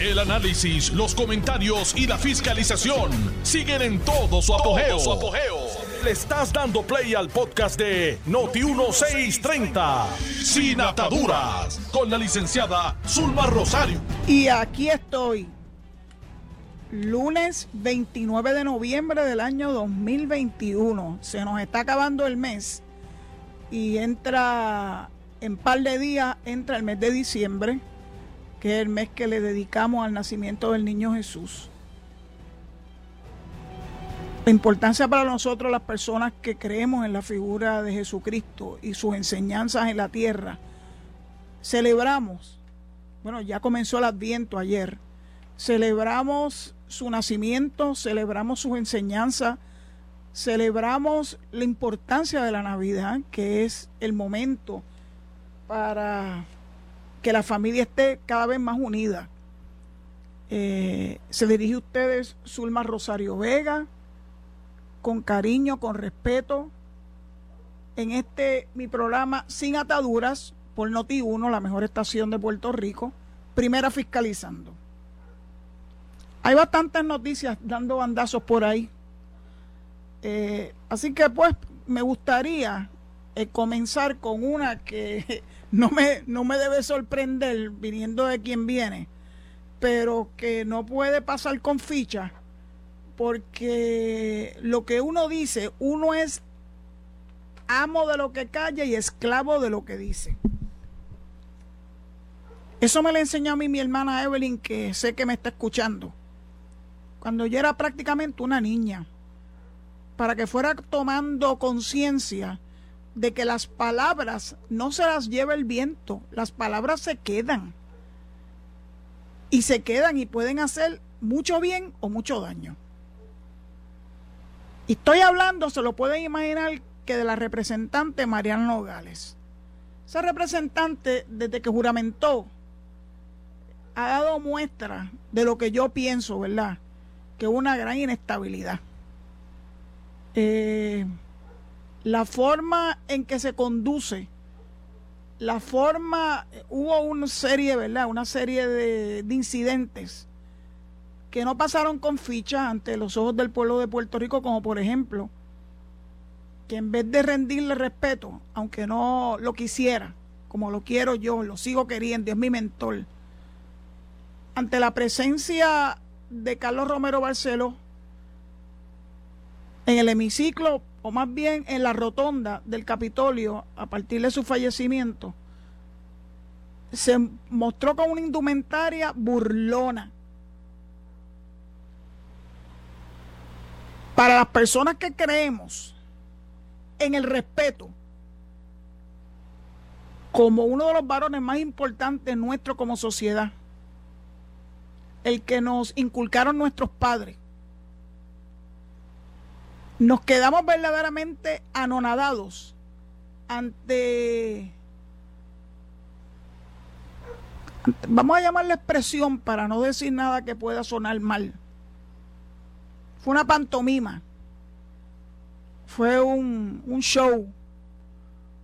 El análisis, los comentarios y la fiscalización siguen en todo su apogeo. Le estás dando play al podcast de Noti1630, Sin Ataduras, con la licenciada Zulma Rosario. Y aquí estoy, lunes 29 de noviembre del año 2021. Se nos está acabando el mes y entra en par de días, entra el mes de diciembre, que es el mes que le dedicamos al nacimiento del niño Jesús. La importancia para nosotros, las personas que creemos en la figura de Jesucristo y sus enseñanzas en la tierra, celebramos, bueno, ya comenzó el adviento ayer, celebramos su nacimiento, celebramos sus enseñanzas, celebramos la importancia de la Navidad, que es el momento para que la familia esté cada vez más unida. Eh, se dirige a ustedes Zulma Rosario Vega, con cariño, con respeto, en este mi programa Sin Ataduras por Noti1, la mejor estación de Puerto Rico, primera fiscalizando. Hay bastantes noticias dando bandazos por ahí. Eh, así que pues me gustaría eh, comenzar con una que no me, no me debe sorprender viniendo de quien viene, pero que no puede pasar con ficha, porque lo que uno dice, uno es amo de lo que calla y esclavo de lo que dice. Eso me lo enseñó a mí mi hermana Evelyn, que sé que me está escuchando cuando yo era prácticamente una niña, para que fuera tomando conciencia de que las palabras no se las lleva el viento, las palabras se quedan. Y se quedan y pueden hacer mucho bien o mucho daño. Y estoy hablando, se lo pueden imaginar, que de la representante Mariana Nogales. Esa representante, desde que juramentó, ha dado muestra de lo que yo pienso, ¿verdad? que una gran inestabilidad. Eh, la forma en que se conduce, la forma, hubo una serie, ¿verdad? Una serie de, de incidentes que no pasaron con fichas ante los ojos del pueblo de Puerto Rico, como por ejemplo, que en vez de rendirle respeto, aunque no lo quisiera, como lo quiero yo, lo sigo queriendo, es mi mentor, ante la presencia de Carlos Romero Barceló en el hemiciclo, o más bien en la rotonda del Capitolio, a partir de su fallecimiento, se mostró con una indumentaria burlona. Para las personas que creemos en el respeto como uno de los varones más importantes nuestros como sociedad, el que nos inculcaron nuestros padres. Nos quedamos verdaderamente anonadados ante, vamos a llamarle expresión para no decir nada que pueda sonar mal. Fue una pantomima, fue un, un show,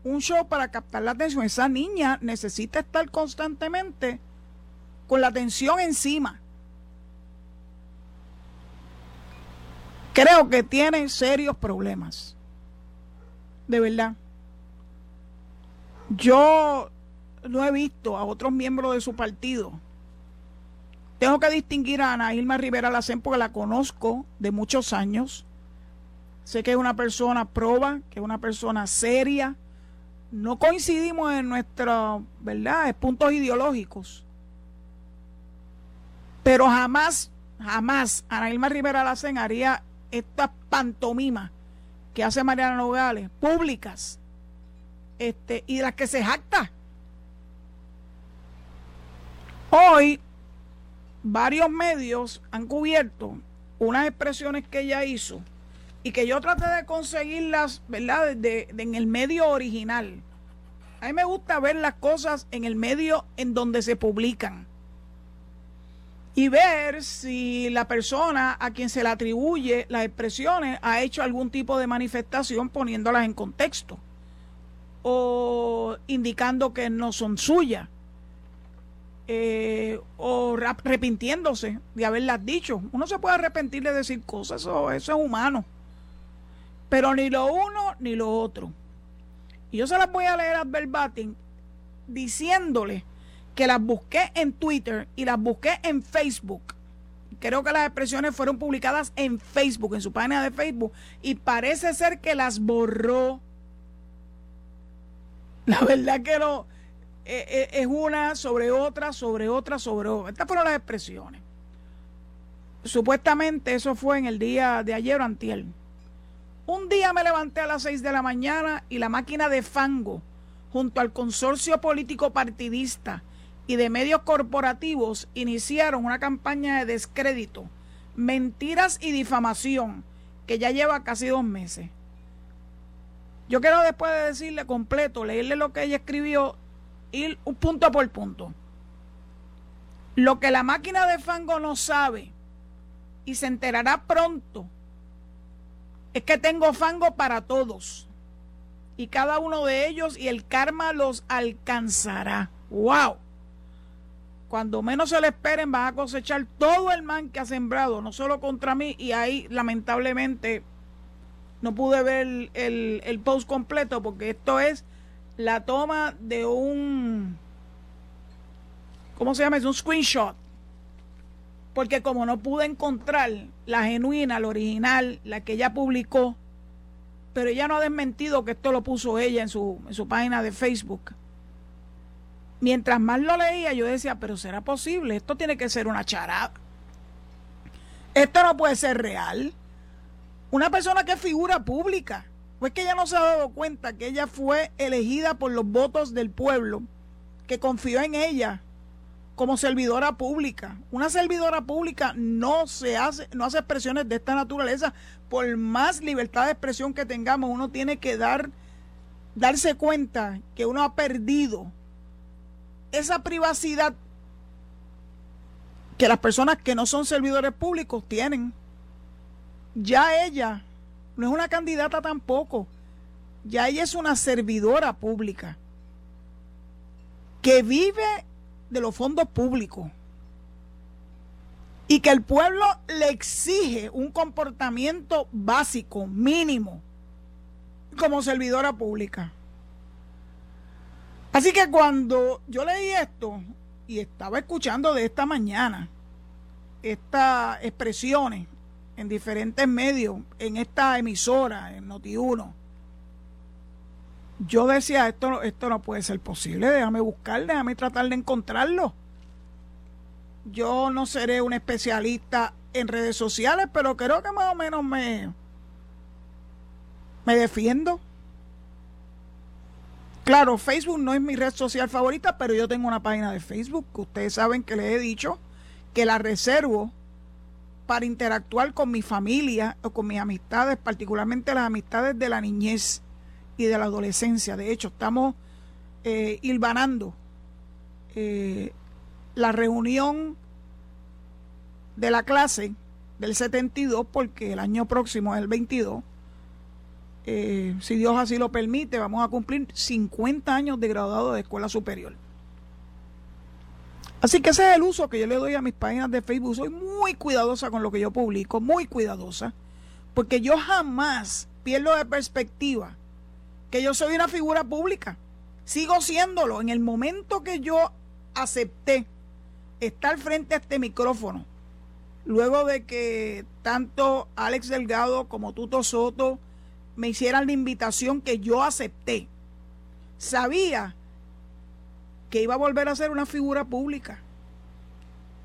un show para captar la atención. Esa niña necesita estar constantemente con la atención encima. Creo que tiene serios problemas. De verdad. Yo no he visto a otros miembros de su partido. Tengo que distinguir a Ana Irma Rivera Lacén porque la conozco de muchos años. Sé que es una persona proba, que es una persona seria. No coincidimos en nuestros, ¿verdad?, puntos ideológicos. Pero jamás, jamás Ana Irma Rivera Lacén haría estas pantomimas que hace Mariana Nogales, públicas, este, y de las que se jacta. Hoy, varios medios han cubierto unas expresiones que ella hizo y que yo traté de conseguirlas, ¿verdad?, de, en el medio original. A mí me gusta ver las cosas en el medio en donde se publican y ver si la persona a quien se le atribuye las expresiones ha hecho algún tipo de manifestación poniéndolas en contexto o indicando que no son suyas. eh, o arrepintiéndose de haberlas dicho. Uno se puede arrepentir de decir cosas, eso, eso es humano. Pero ni lo uno ni lo otro. Y yo se las voy a leer a verbatim diciéndole que las busqué en Twitter y las busqué en Facebook. Creo que las expresiones fueron publicadas en Facebook, en su página de Facebook, y parece ser que las borró. La verdad que no. Eh, eh, es una sobre otra, sobre otra, sobre otra. Estas fueron las expresiones. Supuestamente eso fue en el día de ayer o. Un día me levanté a las 6 de la mañana y la máquina de fango, junto al consorcio político partidista y de medios corporativos, iniciaron una campaña de descrédito, mentiras y difamación que ya lleva casi dos meses. Yo quiero después de decirle completo, leerle lo que ella escribió, ir punto por punto. Lo que la máquina de fango no sabe y se enterará pronto es que tengo fango para todos. Y cada uno de ellos y el karma los alcanzará. ¡Wow! Cuando menos se le esperen van a cosechar todo el man que ha sembrado, no solo contra mí. Y ahí lamentablemente no pude ver el, post completo porque esto es la toma de un... ¿Cómo se llama? Es un screenshot porque como no pude encontrar la genuina, la original, la que ella publicó, pero ella no ha desmentido que esto lo puso ella en su, en su página de Facebook. Mientras más lo leía, yo decía, pero será posible, esto tiene que ser una charada. Esto no puede ser real. Una persona que es figura pública, pues que ella no se ha dado cuenta que ella fue elegida por los votos del pueblo, que confió en ella como servidora pública. Una servidora pública no se hace, no hace expresiones de esta naturaleza. Por más libertad de expresión que tengamos, uno tiene que dar, darse cuenta que uno ha perdido esa privacidad que las personas que no son servidores públicos tienen. Ya ella no es una candidata tampoco. Ya ella es una servidora pública que vive de los fondos públicos y que el pueblo le exige un comportamiento básico, mínimo, como servidora pública. Así que cuando yo leí esto y estaba escuchando de esta mañana estas expresiones en diferentes medios, en esta emisora, en Noti1, yo decía, esto, esto no puede ser posible, déjame buscar, déjame tratar de encontrarlo. Yo no seré un especialista en redes sociales, pero creo que más o menos me, me defiendo. Claro, Facebook no es mi red social favorita, pero yo tengo una página de Facebook que ustedes saben que les he dicho que la reservo para interactuar con mi familia o con mis amistades, particularmente las amistades de la niñez y de la adolescencia. De hecho, estamos eh, hilvanando eh, la reunión de la clase del 72 porque el año próximo es el 22. Eh, si Dios así lo permite, vamos a cumplir 50 años de graduado de escuela superior. Así que ese es el uso que yo le doy a mis páginas de Facebook. Soy muy cuidadosa con lo que yo publico, muy cuidadosa, porque yo jamás pierdo de perspectiva que yo soy una figura pública. Sigo siéndolo. En el momento que yo acepté estar frente a este micrófono, luego de que tanto Alex Delgado como Tuto Soto me hicieran la invitación que yo acepté, sabía que iba a volver a ser una figura pública,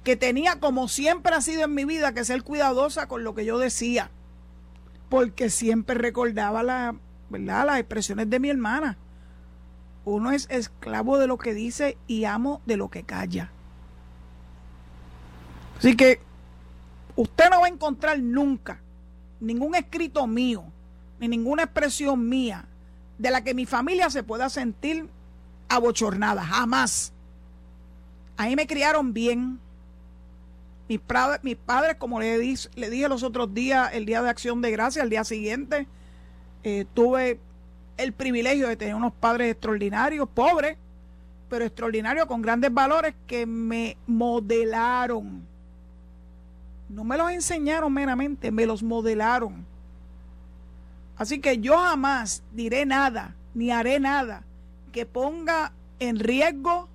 que tenía como siempre ha sido en mi vida que ser cuidadosa con lo que yo decía, porque siempre recordaba la. Las expresiones de mi hermana. Uno es esclavo de lo que dice y amo de lo que calla. Así que usted no va a encontrar nunca ningún escrito mío, ni ninguna expresión mía de la que mi familia se pueda sentir abochornada, jamás. Ahí me criaron bien. Mis, mis padres, como le, le dije los otros días, el día de acción de gracia, el día siguiente, eh, tuve el privilegio de tener unos padres extraordinarios, pobres, pero extraordinarios con grandes valores que me modelaron. No me los enseñaron meramente, me los modelaron. Así que yo jamás diré nada, ni haré nada que ponga en riesgo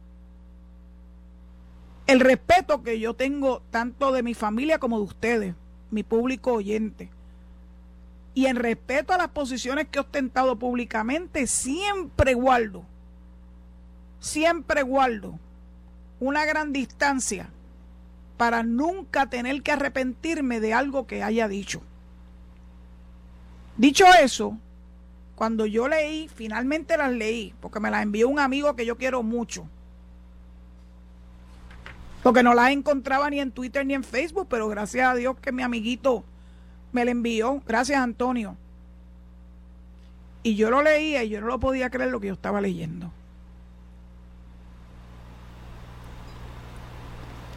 el respeto que yo tengo tanto de mi familia como de ustedes, mi público oyente. Y en respeto a las posiciones que he ostentado públicamente, siempre guardo, siempre guardo una gran distancia para nunca tener que arrepentirme de algo que haya dicho. Dicho eso, cuando yo leí, finalmente las leí, porque me las envió un amigo que yo quiero mucho, porque no las encontraba ni en Twitter ni en Facebook, pero gracias a Dios que mi amiguito me la envió. Gracias, Antonio. Y yo lo leía y yo no lo podía creer lo que yo estaba leyendo.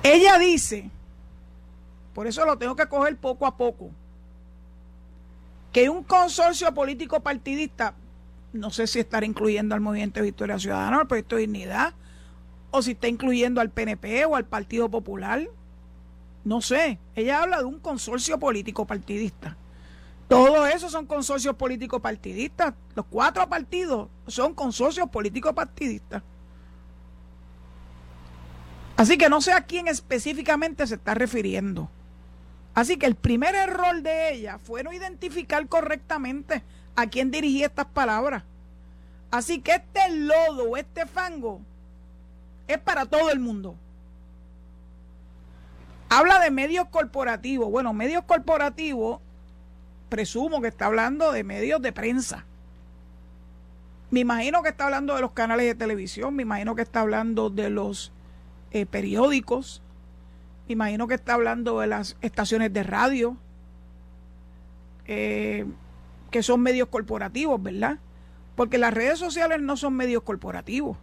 Ella dice, por eso lo tengo que coger poco a poco, que un consorcio político partidista, no sé si estará incluyendo al Movimiento de Victoria Ciudadana, al Proyecto de Dignidad, o si está incluyendo al PNP o al Partido Popular. No sé. Ella habla de un consorcio político partidista. Todos esos son consorcios políticos partidistas. Los cuatro partidos son consorcios políticos partidistas. Así que no sé a quién específicamente se está refiriendo. Así que el primer error de ella fue no identificar correctamente a quién dirigía estas palabras. Así que este lodo este fango es para todo el mundo. Habla de medios corporativos. Bueno, medios corporativos, presumo que está hablando de medios de prensa. Me imagino que está hablando de los canales de televisión, me imagino que está hablando de los eh, periódicos, imagino que está hablando de las estaciones de radio, eh, que son medios corporativos, ¿verdad? Porque las redes sociales no son medios corporativos.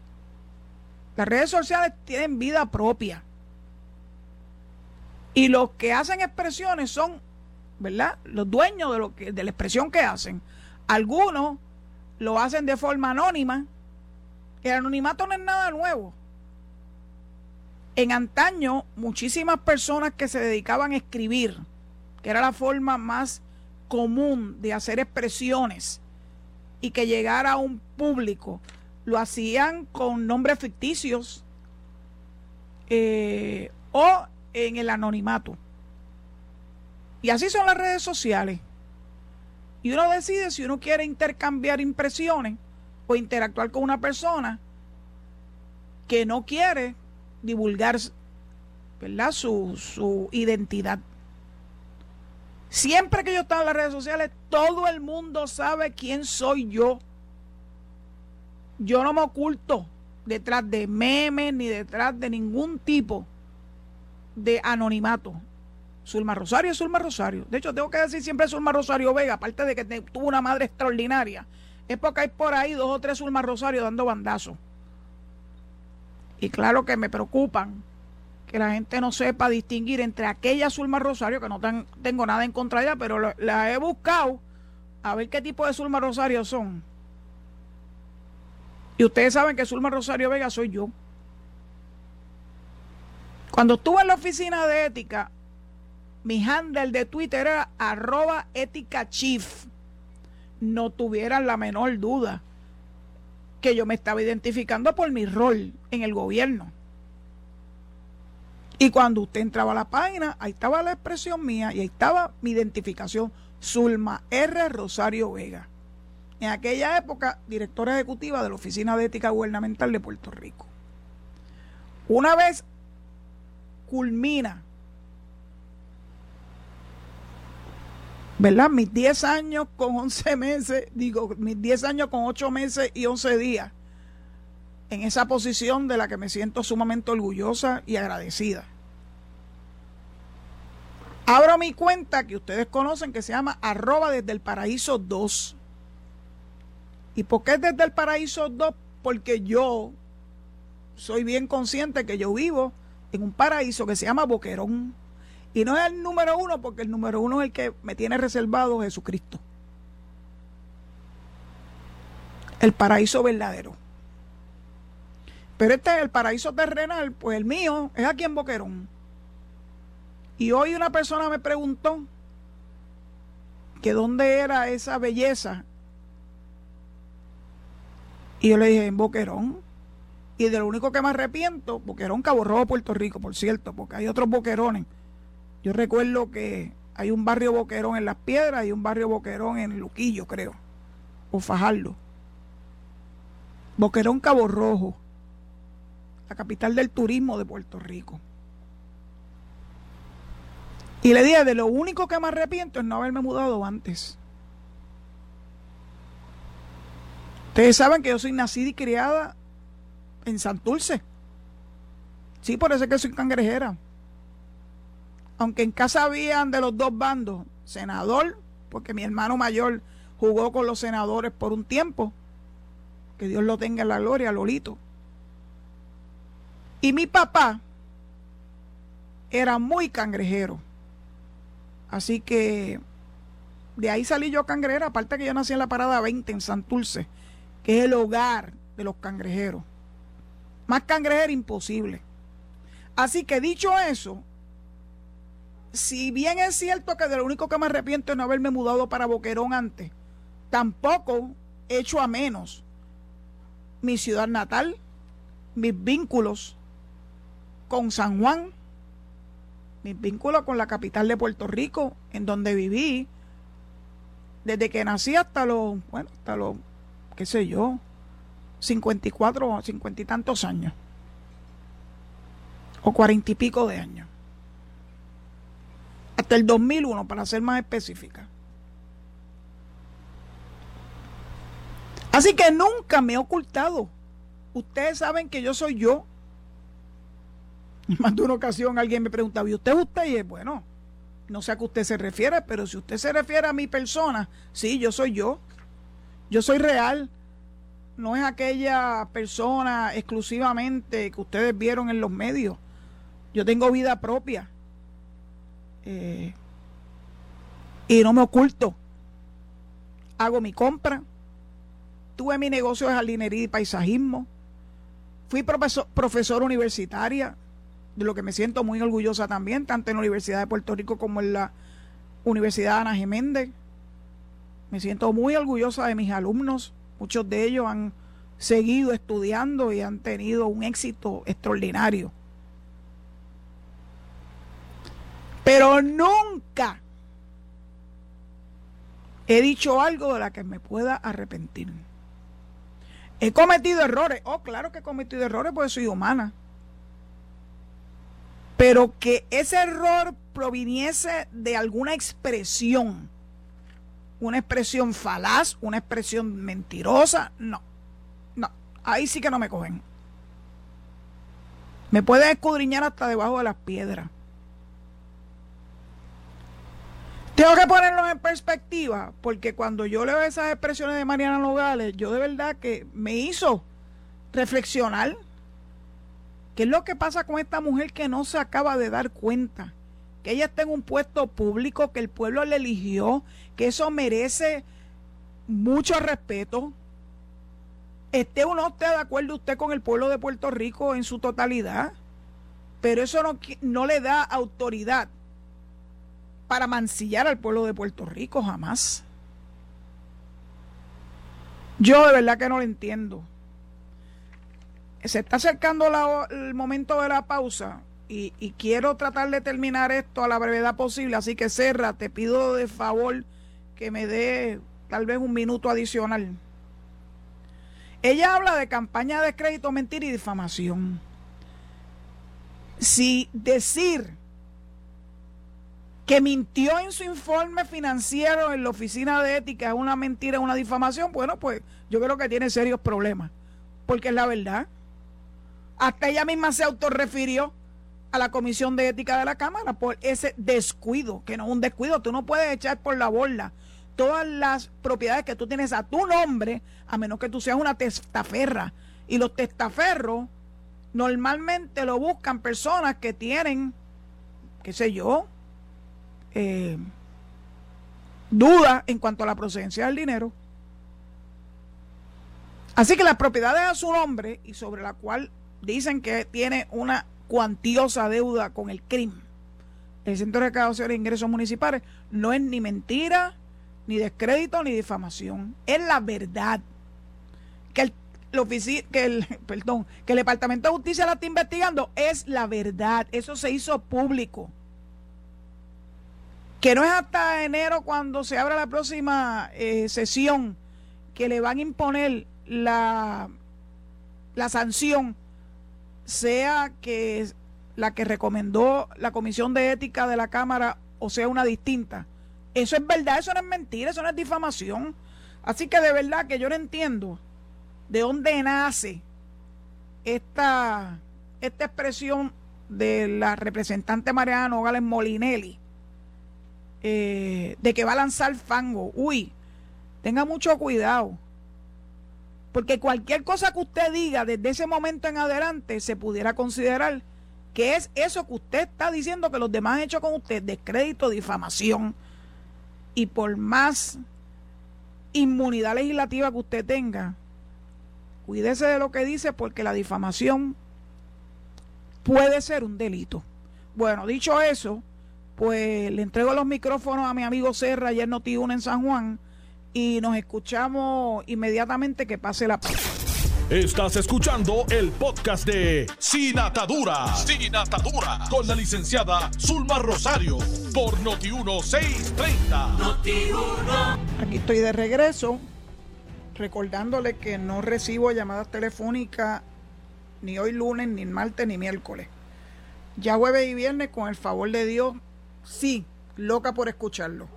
Las redes sociales tienen vida propia. Y los que hacen expresiones son, ¿verdad? Los dueños de, lo que, de la expresión que hacen. Algunos lo hacen de forma anónima. El anonimato no es nada nuevo. En antaño, muchísimas personas que se dedicaban a escribir, que era la forma más común de hacer expresiones y que llegara a un público, lo hacían con nombres ficticios eh, o en el anonimato. Y así son las redes sociales. Y uno decide si uno quiere intercambiar impresiones o interactuar con una persona que no quiere divulgar ¿verdad? Su, su identidad. Siempre que yo estaba en las redes sociales, todo el mundo sabe quién soy yo. Yo no me oculto detrás de memes ni detrás de ningún tipo de anonimato. Zulma Rosario es Zulma Rosario. De hecho, tengo que decir siempre Zulma Rosario Vega, aparte de que tuvo una madre extraordinaria. Es porque hay por ahí dos o tres Zulma Rosario dando bandazos. Y claro que me preocupan que la gente no sepa distinguir entre aquella Zulma Rosario, que no tengo nada en contra de ella, pero la he buscado a ver qué tipo de Zulma Rosario son y ustedes saben que Zulma Rosario Vega soy yo. Cuando estuve en la oficina de ética, mi handle de Twitter era arroba ética. No tuvieran la menor duda que yo me estaba identificando por mi rol en el gobierno. Y cuando usted entraba a la página, ahí estaba la expresión mía y ahí estaba mi identificación, Zulma R. Rosario Vega en aquella época directora ejecutiva de la Oficina de Ética Gubernamental de Puerto Rico. Una vez culmina, ¿verdad? Mis 10 años con 11 meses, digo, mis 10 años con 8 meses y 11 días, en esa posición de la que me siento sumamente orgullosa y agradecida. Abro mi cuenta que ustedes conocen que se llama arroba desde el paraíso 2 ¿Y por qué desde el paraíso 2? Porque yo soy bien consciente que yo vivo en un paraíso que se llama Boquerón. Y no es el número uno, porque el número uno es el que me tiene reservado Jesucristo. El paraíso verdadero. Pero este es el paraíso terrenal, pues el mío es aquí en Boquerón. Y hoy una persona me preguntó que dónde era esa belleza. Y yo le dije, en Boquerón. Y de lo único que me arrepiento, Boquerón, Cabo Rojo, Puerto Rico, por cierto, porque hay otros boquerones. Yo recuerdo que hay un barrio boquerón en Las Piedras y un barrio boquerón en Luquillo, creo, o Fajardo. Boquerón, Cabo Rojo, la capital del turismo de Puerto Rico. Y le dije, de lo único que me arrepiento es no haberme mudado antes. Ustedes saben que yo soy nacida y criada en Santurce. Sí, por eso es que soy cangrejera. Aunque en casa habían de los dos bandos, senador, porque mi hermano mayor jugó con los senadores por un tiempo. Que Dios lo tenga en la gloria, Lolito. Y mi papá era muy cangrejero. Así que de ahí salí yo cangrejera, aparte que yo nací en la parada 20 en Santurce, que es el hogar de los cangrejeros. Más cangrejera imposible. Así que dicho eso, si bien es cierto que de lo único que me arrepiento es no haberme mudado para Boquerón antes, tampoco echo a menos mi ciudad natal, mis vínculos con San Juan, mis vínculos con la capital de Puerto Rico, en donde viví desde que nací hasta los, bueno, hasta los, qué sé yo, 54 o 50 y tantos años, o cuarenta y pico de años, hasta el 2001, para ser más específica. Así que nunca me he ocultado. Ustedes saben que yo soy yo. Más de una ocasión alguien me preguntaba, ¿y usted es usted? Y es, bueno, no sé a qué usted se refiere, pero si usted se refiere a mi persona, sí, yo soy yo. Yo soy real. No es aquella persona exclusivamente que ustedes vieron en los medios. Yo tengo vida propia. Eh, y no me oculto. Hago mi compra. Tuve mi negocio de jardinería y paisajismo. Fui profesor, profesora universitaria de lo que me siento muy orgullosa también, tanto en la Universidad de Puerto Rico como en la Universidad Ana Geméndez. Me siento muy orgullosa de mis alumnos, muchos de ellos han seguido estudiando y han tenido un éxito extraordinario. Pero nunca he dicho algo de la que me pueda arrepentir. He cometido errores. Oh, claro que he cometido errores porque soy humana pero que ese error proviniese de alguna expresión, una expresión falaz, una expresión mentirosa, no, no, ahí sí que no me cogen. Me pueden escudriñar hasta debajo de las piedras. Tengo que ponerlo en perspectiva, porque cuando yo leo esas expresiones de Mariana Nogales, yo de verdad que me hizo reflexionar ¿Qué es lo que pasa con esta mujer que no se acaba de dar cuenta? Que ella está en un puesto público, que el pueblo le eligió, que eso merece mucho respeto. Esté o no esté de acuerdo usted con el pueblo de Puerto Rico en su totalidad, pero eso no, no le da autoridad para mancillar al pueblo de Puerto Rico jamás. Yo de verdad que no lo entiendo se está acercando el momento de la pausa y, quiero tratar de terminar esto a la brevedad posible, así que Serra, te pido de favor que me dé tal vez un minuto adicional. Ella habla de campaña de crédito, mentira y difamación. Si decir que mintió en su informe financiero en la oficina de ética es una mentira, una difamación, bueno, pues yo creo que tiene serios problemas, porque es la verdad. Hasta ella misma se autorrefirió a la Comisión de Ética de la Cámara por ese descuido, que no es un descuido, tú no puedes echar por la borda todas las propiedades que tú tienes a tu nombre, a menos que tú seas una testaferra. Y los testaferros normalmente lo buscan personas que tienen, qué sé yo, eh, dudas en cuanto a la procedencia del dinero. Así que las propiedades a su nombre y sobre la cual dicen que tiene una cuantiosa deuda con el crimen. El Centro de Recaudación de Ingresos Municipales no es ni mentira, ni descrédito, ni difamación. Es la verdad. Que el, que el, perdón, que el Departamento de Justicia la está investigando es la verdad. Eso se hizo público. Que no es hasta enero cuando se abra la próxima eh, sesión que le van a imponer la, la sanción, sea que la que recomendó la Comisión de Ética de la Cámara o sea una distinta eso es verdad, eso no es mentira, eso no es difamación. Así que de verdad que yo no entiendo de dónde nace esta, esta expresión de la representante Mariana Nogales Molinelli eh, de que va a lanzar fango. Uy, tenga mucho cuidado. Porque cualquier cosa que usted diga desde ese momento en adelante se pudiera considerar que es eso que usted está diciendo que los demás han hecho con usted, descrédito, difamación y por más inmunidad legislativa que usted tenga, cuídese de lo que dice porque la difamación puede ser un delito. Bueno, dicho eso, pues le entrego los micrófonos a mi amigo Serra, ayer noti en San Juan, y nos escuchamos inmediatamente que pase la paz. Estás escuchando el podcast de Sin Atadura. Sin Atadura. Con la licenciada Zulma Rosario. Por Noti1630. Noti Aquí estoy de regreso. Recordándole que no recibo llamadas telefónicas ni hoy lunes, ni martes, ni miércoles. Ya jueves y viernes, con el favor de Dios, sí, loca por escucharlo.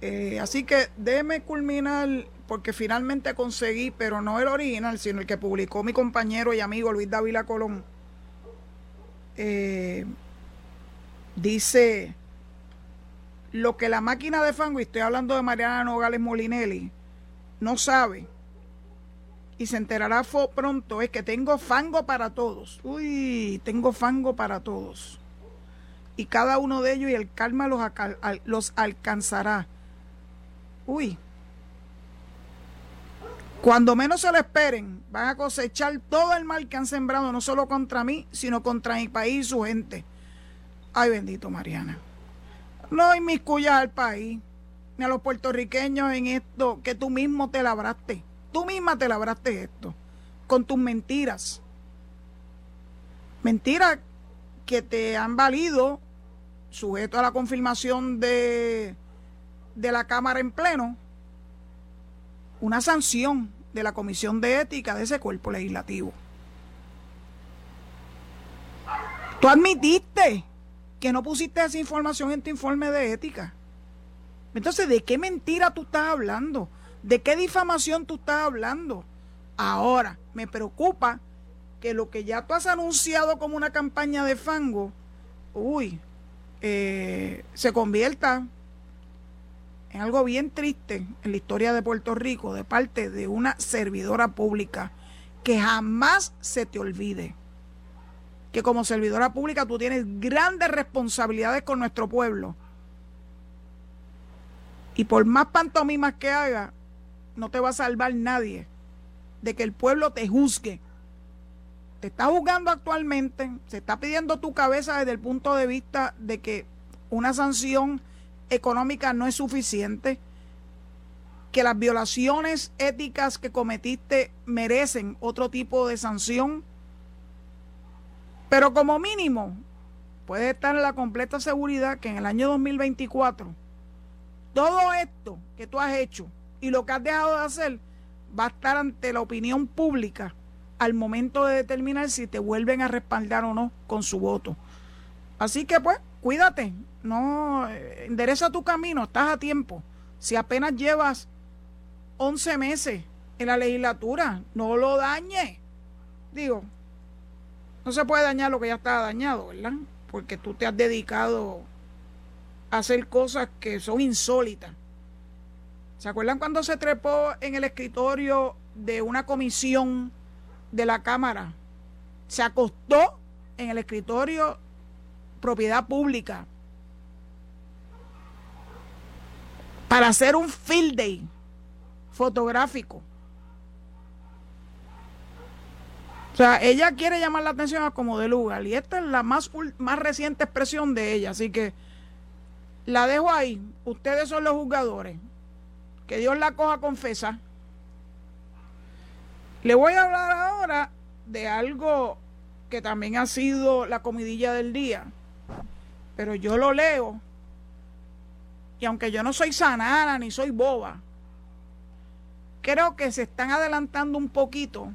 Eh, así que déjeme culminar porque finalmente conseguí, pero no el original, sino el que publicó mi compañero y amigo Luis Dávila Colón. Eh, dice lo que la máquina de fango, y estoy hablando de Mariana Nogales Molinelli, no sabe y se enterará pronto es que tengo fango para todos. Uy, tengo fango para todos. Y cada uno de ellos y el karma los, los alcanzará. Uy, cuando menos se lo esperen, van a cosechar todo el mal que han sembrado, no solo contra mí, sino contra mi país y su gente. Ay, bendito Mariana. No inmiscuyas al país, ni a los puertorriqueños en esto, que tú mismo te labraste. Tú misma te labraste esto, con tus mentiras. Mentiras que te han valido, sujeto a la confirmación de, de la Cámara en pleno, una sanción de la Comisión de Ética de ese cuerpo legislativo. Tú admitiste que no pusiste esa información en tu informe de ética. Entonces, ¿de qué mentira tú estás hablando? ¿De qué difamación tú estás hablando? Ahora, me preocupa que lo que ya tú has anunciado como una campaña de fango, uy, eh, se convierta en algo bien triste en la historia de Puerto Rico de parte de una servidora pública que jamás se te olvide que como servidora pública tú tienes grandes responsabilidades con nuestro pueblo. Y por más pantomimas que haga, no te va a salvar nadie de que el pueblo te juzgue. Te está juzgando actualmente, se está pidiendo tu cabeza desde el punto de vista de que una sanción económica no es suficiente, que las violaciones éticas que cometiste merecen otro tipo de sanción, pero como mínimo puede estar en la completa seguridad que en el año 2024 todo esto que tú has hecho y lo que has dejado de hacer va a estar ante la opinión pública al momento de determinar si te vuelven a respaldar o no con su voto. Así que pues, cuídate, no, eh, endereza tu camino, estás a tiempo. Si apenas llevas 11 meses en la legislatura, no lo dañe. Digo, no se puede dañar lo que ya está dañado, ¿verdad? Porque tú te has dedicado a hacer cosas que son insólitas. ¿Se acuerdan cuando se trepó en el escritorio de una comisión de la Cámara? Se acostó en el escritorio propiedad pública para hacer un field day fotográfico. O sea, ella quiere llamar la atención a como de lugar y esta es la más, más reciente expresión de ella, así que la dejo ahí. Ustedes son los juzgadores. Que Dios la coja confesa. Le voy a hablar ahora de algo que también ha sido la comidilla del día, pero yo lo leo y aunque yo no soy sanana ni soy boba, creo que se están adelantando un poquito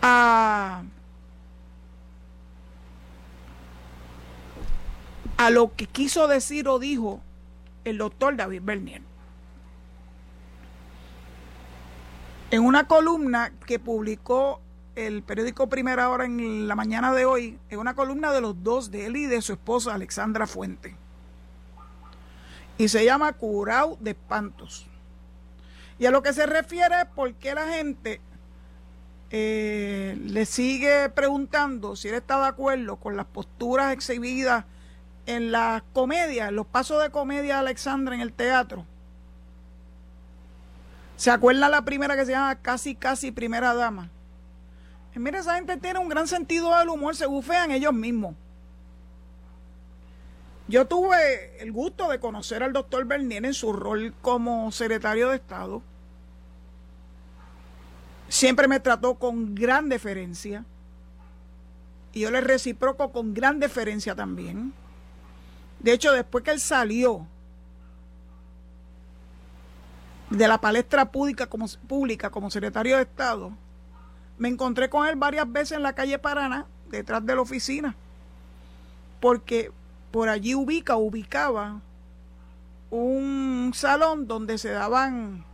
a, a lo que quiso decir o dijo el doctor David Bernier. En una columna que publicó el periódico Primera Hora en la mañana de hoy, en una columna de los dos, de él y de su esposa Alexandra Fuente. Y se llama Curao de Espantos. Y a lo que se refiere es por qué la gente eh, le sigue preguntando si él está de acuerdo con las posturas exhibidas en las comedias, los pasos de comedia de Alexandra en el teatro. ¿Se acuerda la primera que se llama Casi Casi Primera Dama? Y mira, esa gente tiene un gran sentido del humor, se bufean ellos mismos. Yo tuve el gusto de conocer al doctor Bernier en su rol como secretario de Estado. Siempre me trató con gran deferencia. Y yo le reciproco con gran deferencia también. De hecho, después que él salió de la palestra pública como, pública como secretario de Estado, me encontré con él varias veces en la calle Paraná, detrás de la oficina, porque por allí ubica, ubicaba un salón donde se daban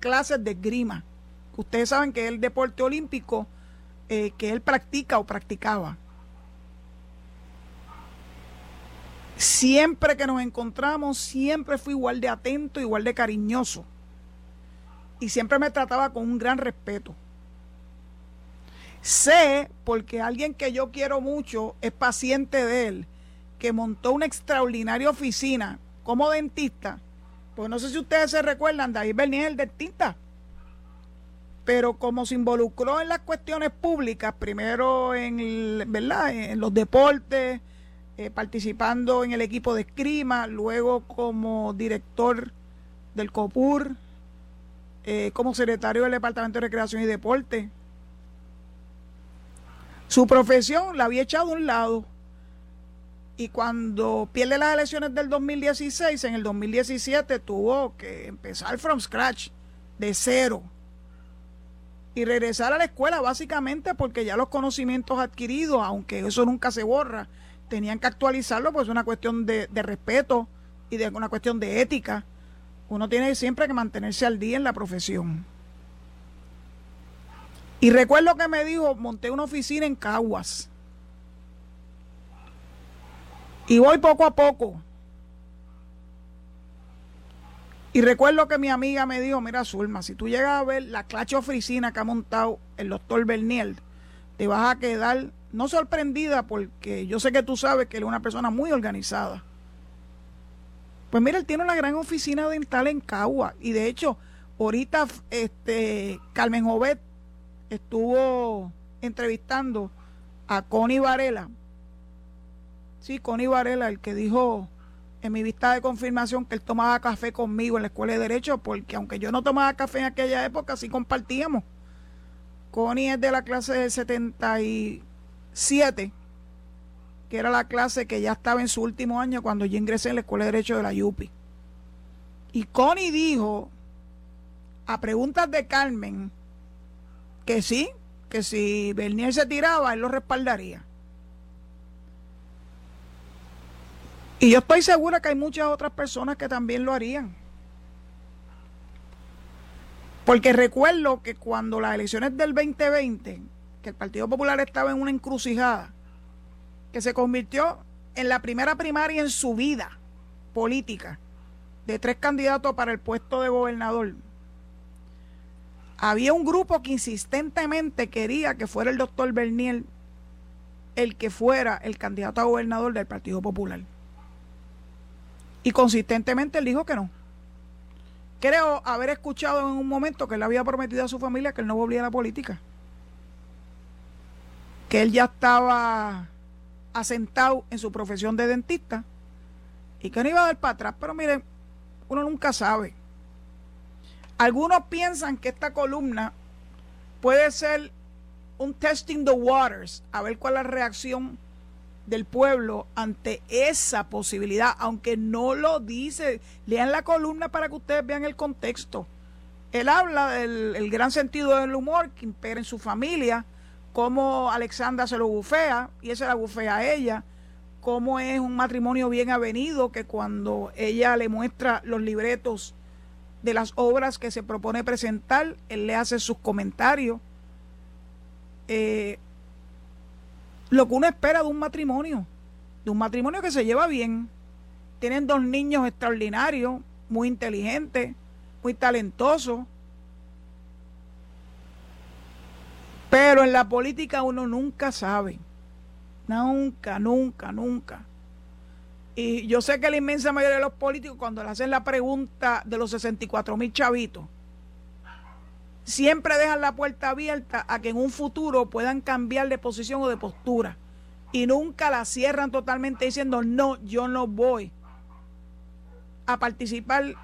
clases de esgrima. Ustedes saben que es el deporte olímpico eh, que él practica o practicaba. Siempre que nos encontramos, siempre fui igual de atento, igual de cariñoso. Y siempre me trataba con un gran respeto. Sé, porque alguien que yo quiero mucho es paciente de él, que montó una extraordinaria oficina como dentista. Pues no sé si ustedes se recuerdan, David Bernier el dentista. Pero como se involucró en las cuestiones públicas, primero en, ¿verdad? en los deportes, eh, participando en el equipo de escrima, luego como director del COPUR, eh, como secretario del Departamento de Recreación y Deporte, su profesión la había echado a un lado. Y cuando pierde las elecciones del 2016, en el 2017 tuvo que empezar from scratch, de cero. Y regresar a la escuela básicamente porque ya los conocimientos adquiridos, aunque eso nunca se borra, tenían que actualizarlo, pues es una cuestión de, de respeto y de una cuestión de ética. Uno tiene siempre que mantenerse al día en la profesión. Y recuerdo que me dijo, monté una oficina en Caguas. Y voy poco a poco. Y recuerdo que mi amiga me dijo, mira Zulma, si tú llegas a ver la clase oficina que ha montado el doctor Bernier, te vas a quedar no sorprendida porque yo sé que tú sabes que él es una persona muy organizada. Pues mira, él tiene una gran oficina dental en Cagua y de hecho, ahorita este Carmen Jovet estuvo entrevistando a Connie Varela. Sí, Connie Varela, el que dijo en mi vista de confirmación que él tomaba café conmigo en la escuela de Derecho, porque aunque yo no tomaba café en aquella época, sí compartíamos. Connie es de la clase del 77, que era la clase que ya estaba en su último año cuando yo ingresé en la escuela de Derecho de la YUPI. Y Connie dijo, a preguntas de Carmen, que sí, que si Bernier se tiraba, él lo respaldaría. Y yo estoy segura que hay muchas otras personas que también lo harían. Porque recuerdo que cuando las elecciones del 2020, que el Partido Popular estaba en una encrucijada, que se convirtió en la primera primaria en su vida política de tres candidatos para el puesto de gobernador, había un grupo que insistentemente quería que fuera el doctor Bernier el que fuera el candidato a gobernador del Partido Popular. Y consistentemente él dijo que no. creo haber escuchado en un momento que él había prometido a su familia que él no volvía a la política. Que él ya estaba asentado en su profesión de dentista y que no iba a dar para atrás. Pero miren, uno nunca sabe. Algunos piensan que esta columna puede ser un testing the waters, a ver cuál es la reacción del pueblo ante esa posibilidad, aunque no lo dice. Lean la columna para que ustedes vean el contexto. Él habla del gran sentido del humor que impera en su familia, cómo Alexandra se lo bufea y ese la bufea a ella, cómo es un matrimonio bien avenido que cuando ella le muestra los libretos de las obras que se propone presentar, él le hace sus comentarios. Eh, lo que uno espera de un matrimonio, de un matrimonio que se lleva bien. Tienen dos niños extraordinarios, muy inteligentes, muy talentosos. Pero en la política uno nunca sabe. Nunca, nunca, nunca. Y yo sé que la inmensa mayoría de los políticos, cuando le hacen la pregunta de los 64 mil chavitos, siempre dejan la puerta abierta a que en un futuro puedan cambiar de posición o de postura. Y nunca la cierran totalmente diciendo, no, yo no voy a participar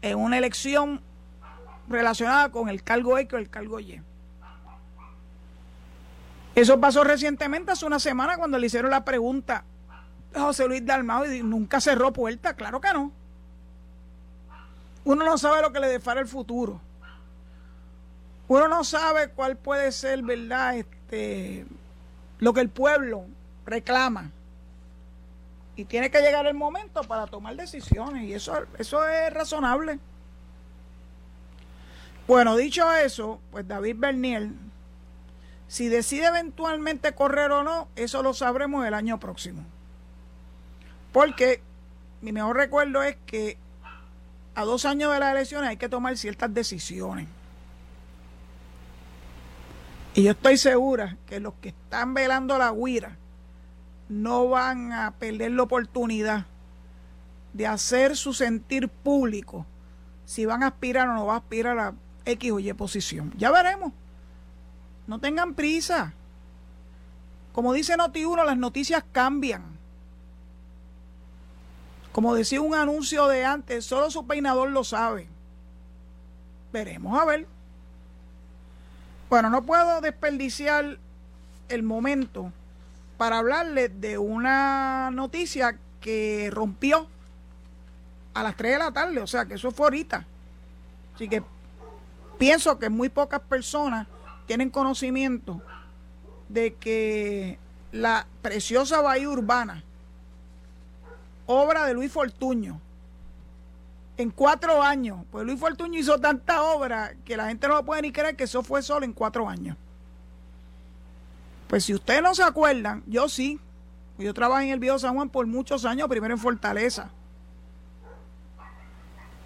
en una elección relacionada con el cargo X o el cargo Y. Eso pasó recientemente, hace una semana, cuando le hicieron la pregunta a José Luis Dalmao y nunca cerró puerta. Claro que no. Uno no sabe lo que le depara el futuro uno no sabe cuál puede ser, ¿verdad? Este, lo que el pueblo reclama. Y tiene que llegar el momento para tomar decisiones. Y eso, eso es razonable. Bueno, dicho eso, pues David Bernier, si decide eventualmente correr o no, eso lo sabremos el año próximo. Porque mi mejor recuerdo es que a dos años de las elecciones hay que tomar ciertas decisiones. Y yo estoy segura que los que están velando la guira no van a perder la oportunidad de hacer su sentir público si van a aspirar o no van a aspirar a X o Y posición. Ya veremos. No tengan prisa. Como dice Noti1, las noticias cambian. Como decía un anuncio de antes, solo su peinador lo sabe. Veremos a ver. Bueno, no puedo desperdiciar el momento para hablarles de una noticia que rompió a las 3 de la tarde, o sea que eso fue ahorita. Así que pienso que muy pocas personas tienen conocimiento de que la preciosa bahía urbana, obra de Luis Fortuño, en cuatro años. Pues Luis Fortuño hizo tanta obra que la gente no lo puede ni creer que eso fue solo en cuatro años. Pues si ustedes no se acuerdan, yo sí. Yo trabajé en el Viejo San Juan por muchos años, primero en Fortaleza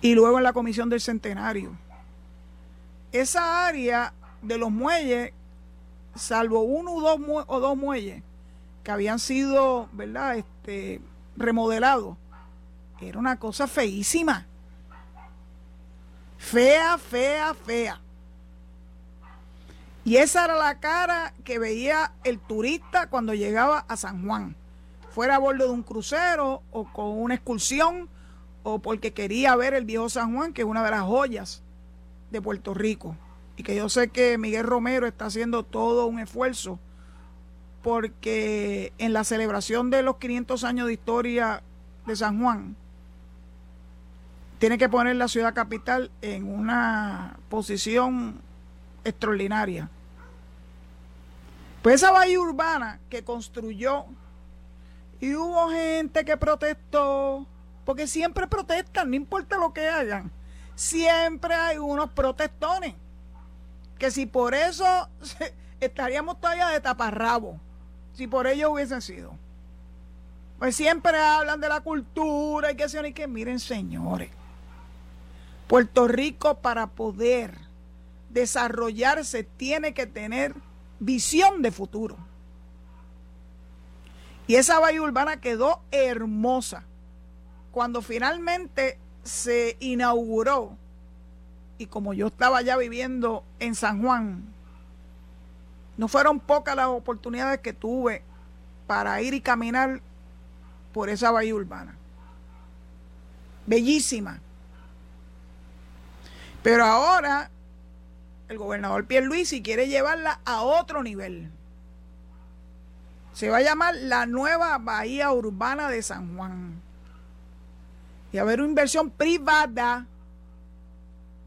y luego en la Comisión del Centenario. Esa área de los muelles, salvo uno o dos, o dos muelles que habían sido, ¿verdad?, este, remodelados, era una cosa feísima. Fea, fea, fea. Y esa era la cara que veía el turista cuando llegaba a San Juan, fuera a bordo de un crucero o con una excursión o porque quería ver el viejo San Juan, que es una de las joyas de Puerto Rico. Y que yo sé que Miguel Romero está haciendo todo un esfuerzo porque en la celebración de los 500 años de historia de San Juan, tiene que poner la ciudad capital en una posición extraordinaria. Pues esa bahía urbana que construyó y hubo gente que protestó, porque siempre protestan, no importa lo que hagan, siempre hay unos protestones, que si por eso estaríamos todavía de taparrabo, si por ello hubiesen sido. Pues siempre hablan de la cultura y que se y que miren señores, Puerto Rico para poder desarrollarse tiene que tener visión de futuro. Y esa bahía urbana quedó hermosa. Cuando finalmente se inauguró, y como yo estaba ya viviendo en San Juan, no fueron pocas las oportunidades que tuve para ir y caminar por esa bahía urbana. Bellísima. Pero ahora el gobernador Pierluisi quiere llevarla a otro nivel. Se va a llamar la nueva Bahía Urbana de San Juan. Y a haber una inversión privada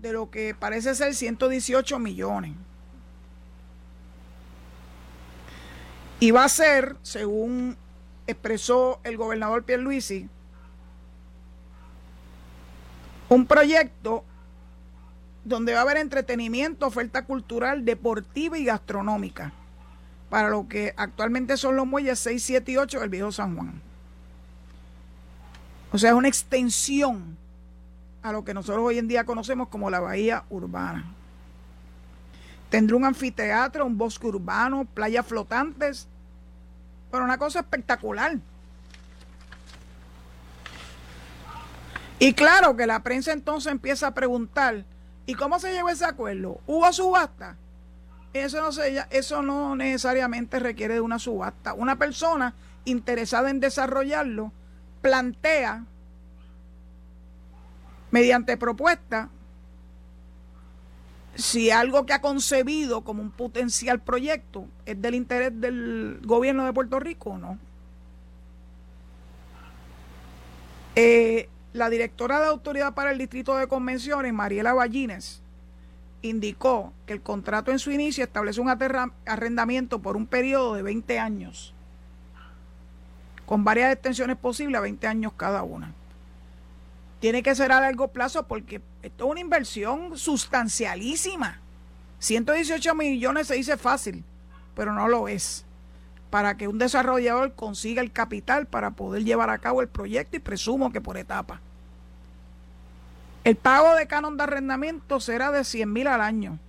de lo que parece ser 118 millones. Y va a ser, según expresó el gobernador Pierluisi, un proyecto donde va a haber entretenimiento, oferta cultural, deportiva y gastronómica, para lo que actualmente son los muelles 6, 7 y 8 del viejo San Juan. O sea, es una extensión a lo que nosotros hoy en día conocemos como la bahía urbana. Tendrá un anfiteatro, un bosque urbano, playas flotantes, pero una cosa espectacular. Y claro que la prensa entonces empieza a preguntar, ¿Y cómo se llegó ese acuerdo? ¿Hubo subasta? Eso no, se, eso no necesariamente requiere de una subasta. Una persona interesada en desarrollarlo plantea mediante propuesta si algo que ha concebido como un potencial proyecto es del interés del gobierno de Puerto Rico o no. Eh, la directora de Autoridad para el Distrito de Convenciones, Mariela Ballines, indicó que el contrato en su inicio establece un arrendamiento por un periodo de 20 años, con varias extensiones posibles a 20 años cada una. Tiene que ser a largo plazo porque esto es una inversión sustancialísima. 118 millones se dice fácil, pero no lo es para que un desarrollador consiga el capital para poder llevar a cabo el proyecto y presumo que por etapa. El pago de canon de arrendamiento será de 100 mil al año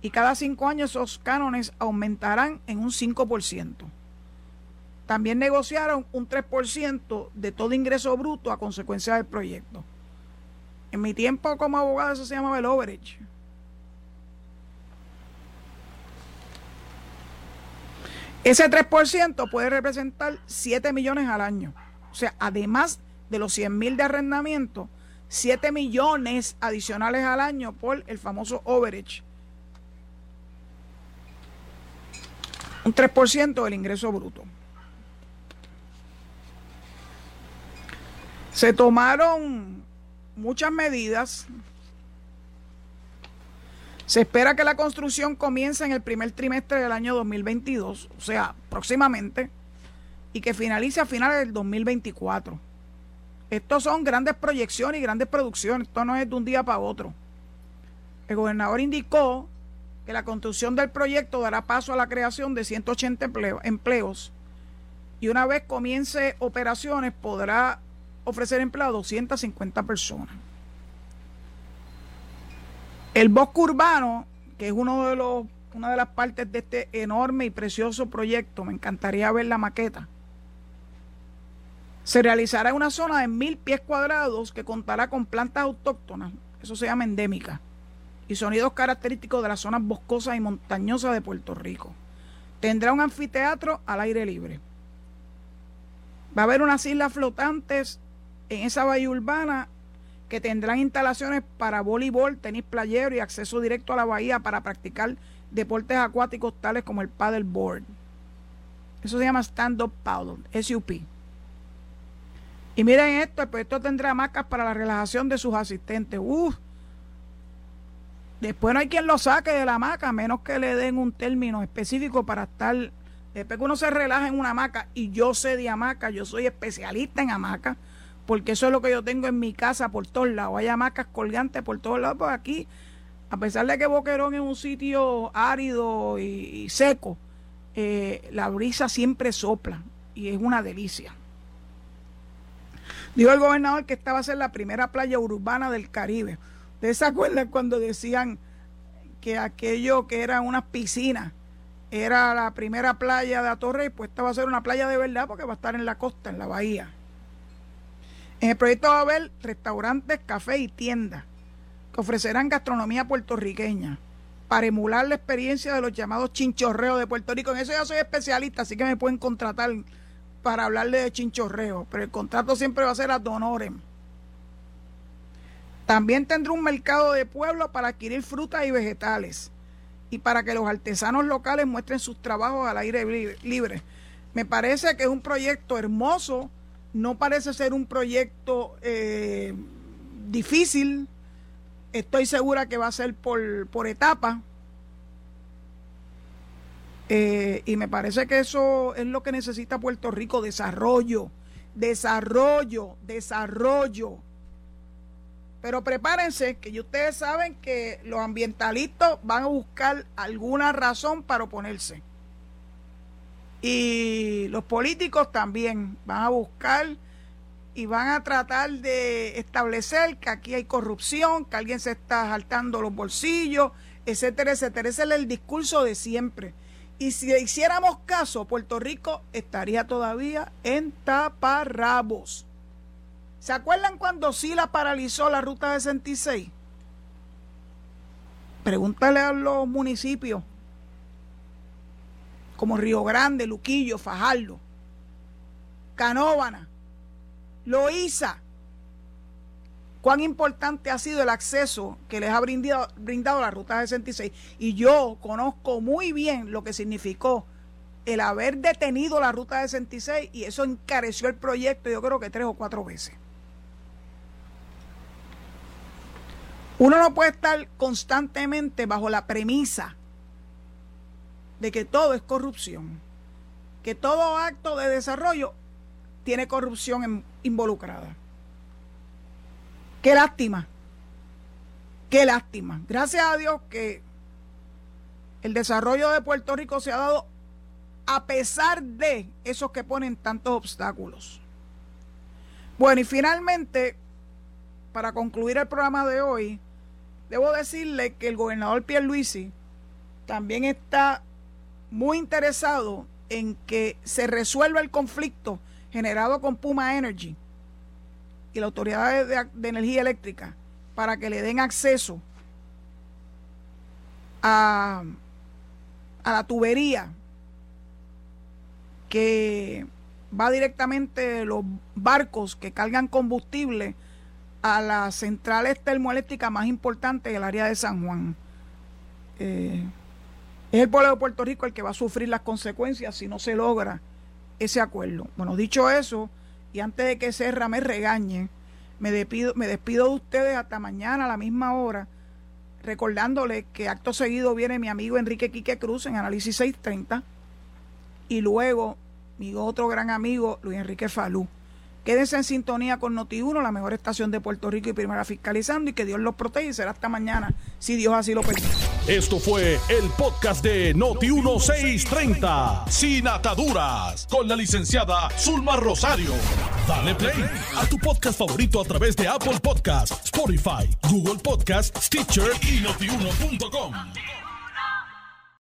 y cada cinco años esos cánones aumentarán en un 5%. También negociaron un 3% de todo ingreso bruto a consecuencia del proyecto. En mi tiempo como abogado eso se llamaba el overage. Ese 3% puede representar 7 millones al año. O sea, además de los 100 mil de arrendamiento, 7 millones adicionales al año por el famoso overage. Un 3% del ingreso bruto. Se tomaron muchas medidas se espera que la construcción comience en el primer trimestre del año 2022, o sea, próximamente, y que finalice a finales del 2024. Estos son grandes proyecciones y grandes producciones, esto no es de un día para otro. El gobernador indicó que la construcción del proyecto dará paso a la creación de 180 empleos y una vez comience operaciones podrá ofrecer empleo a 250 personas. El bosque urbano, que es uno de los, una de las partes de este enorme y precioso proyecto, me encantaría ver la maqueta. Se realizará una zona de mil pies cuadrados que contará con plantas autóctonas, eso se llama endémica, y sonidos característicos de las zonas boscosas y montañosas de Puerto Rico. Tendrá un anfiteatro al aire libre. Va a haber unas islas flotantes en esa bahía urbana que tendrán instalaciones para voleibol, tenis playero y acceso directo a la bahía para practicar deportes acuáticos tales como el paddleboard. Eso se llama stand-up paddle, SUP. Y miren esto, el proyecto tendrá hamacas para la relajación de sus asistentes. Uf. Después no hay quien lo saque de la hamaca, a menos que le den un término específico para estar. Después que uno se relaja en una hamaca, y yo sé de hamaca, yo soy especialista en hamaca porque eso es lo que yo tengo en mi casa por todos lados. Hay hamacas colgantes por todos lados. Pues aquí, a pesar de que Boquerón es un sitio árido y, seco, eh, la brisa siempre sopla y es una delicia. Dijo el gobernador que esta va a ser la primera playa urbana del Caribe. ¿Ustedes se acuerdan cuando decían que aquello que eran unas piscinas era la primera playa de Atorrey? Pues esta va a ser una playa de verdad porque va a estar en la costa, en la bahía. En el proyecto va a haber restaurantes, café y tiendas que ofrecerán gastronomía puertorriqueña para emular la experiencia de los llamados chinchorreos de Puerto Rico. En eso ya soy especialista, así que me pueden contratar para hablarle de chinchorreo, pero el contrato siempre va a ser a honorem. También tendrá un mercado de pueblo para adquirir frutas y vegetales y para que los artesanos locales muestren sus trabajos al aire libre. Me parece que es un proyecto hermoso, no parece ser un proyecto eh, difícil, estoy segura que va a ser por, por etapa. Eh, y me parece que eso es lo que necesita Puerto Rico, desarrollo, desarrollo, desarrollo. Pero prepárense, que ustedes saben que los ambientalistas van a buscar alguna razón para oponerse. Y los políticos también van a buscar y van a tratar de establecer que aquí hay corrupción, que alguien se está saltando los bolsillos, etcétera, etcétera. Ese es el discurso de siempre. Y si hiciéramos caso, Puerto Rico estaría todavía en taparrabos. ¿Se acuerdan cuando Sila paralizó la ruta 66? Pregúntale a los municipios como Río Grande, Luquillo, Fajardo, Canóvana, Loíza. Cuán importante ha sido el acceso que les ha brindado, brindado la Ruta 66. Y yo conozco muy bien lo que significó el haber detenido la Ruta 66 y eso encareció el proyecto yo creo que tres o cuatro veces. Uno no puede estar constantemente bajo la premisa de que todo es corrupción, que todo acto de desarrollo tiene corrupción involucrada. Qué lástima, qué lástima. Gracias a Dios que el desarrollo de Puerto Rico se ha dado a pesar de esos que ponen tantos obstáculos. Bueno, y finalmente, para concluir el programa de hoy, debo decirle que el gobernador Pierluisi también está muy interesado en que se resuelva el conflicto generado con Puma Energy y la Autoridad de, Energía Eléctrica para que le den acceso a, a la tubería que va directamente de los barcos que cargan combustible a las centrales termoeléctricas más importantes del área de San Juan. Eh, es el pueblo de Puerto Rico el que va a sufrir las consecuencias si no se logra ese acuerdo. Bueno, dicho eso, y antes de que Serra me regañe, me despido, me despido de ustedes hasta mañana a la misma hora, recordándole que acto seguido viene mi amigo Enrique Quique Cruz en Análisis 630 y luego mi otro gran amigo Luis Enrique Falú. Quédense en sintonía con Noti1, la mejor estación de Puerto Rico y primera fiscalizando y que Dios los proteja y será hasta mañana, si Dios así lo permite. Esto fue el podcast de Noti1630, sin ataduras, con la licenciada Zulma Rosario. Dale play a tu podcast favorito a través de Apple Podcasts, Spotify, Google Podcasts, Stitcher y notiuno.com.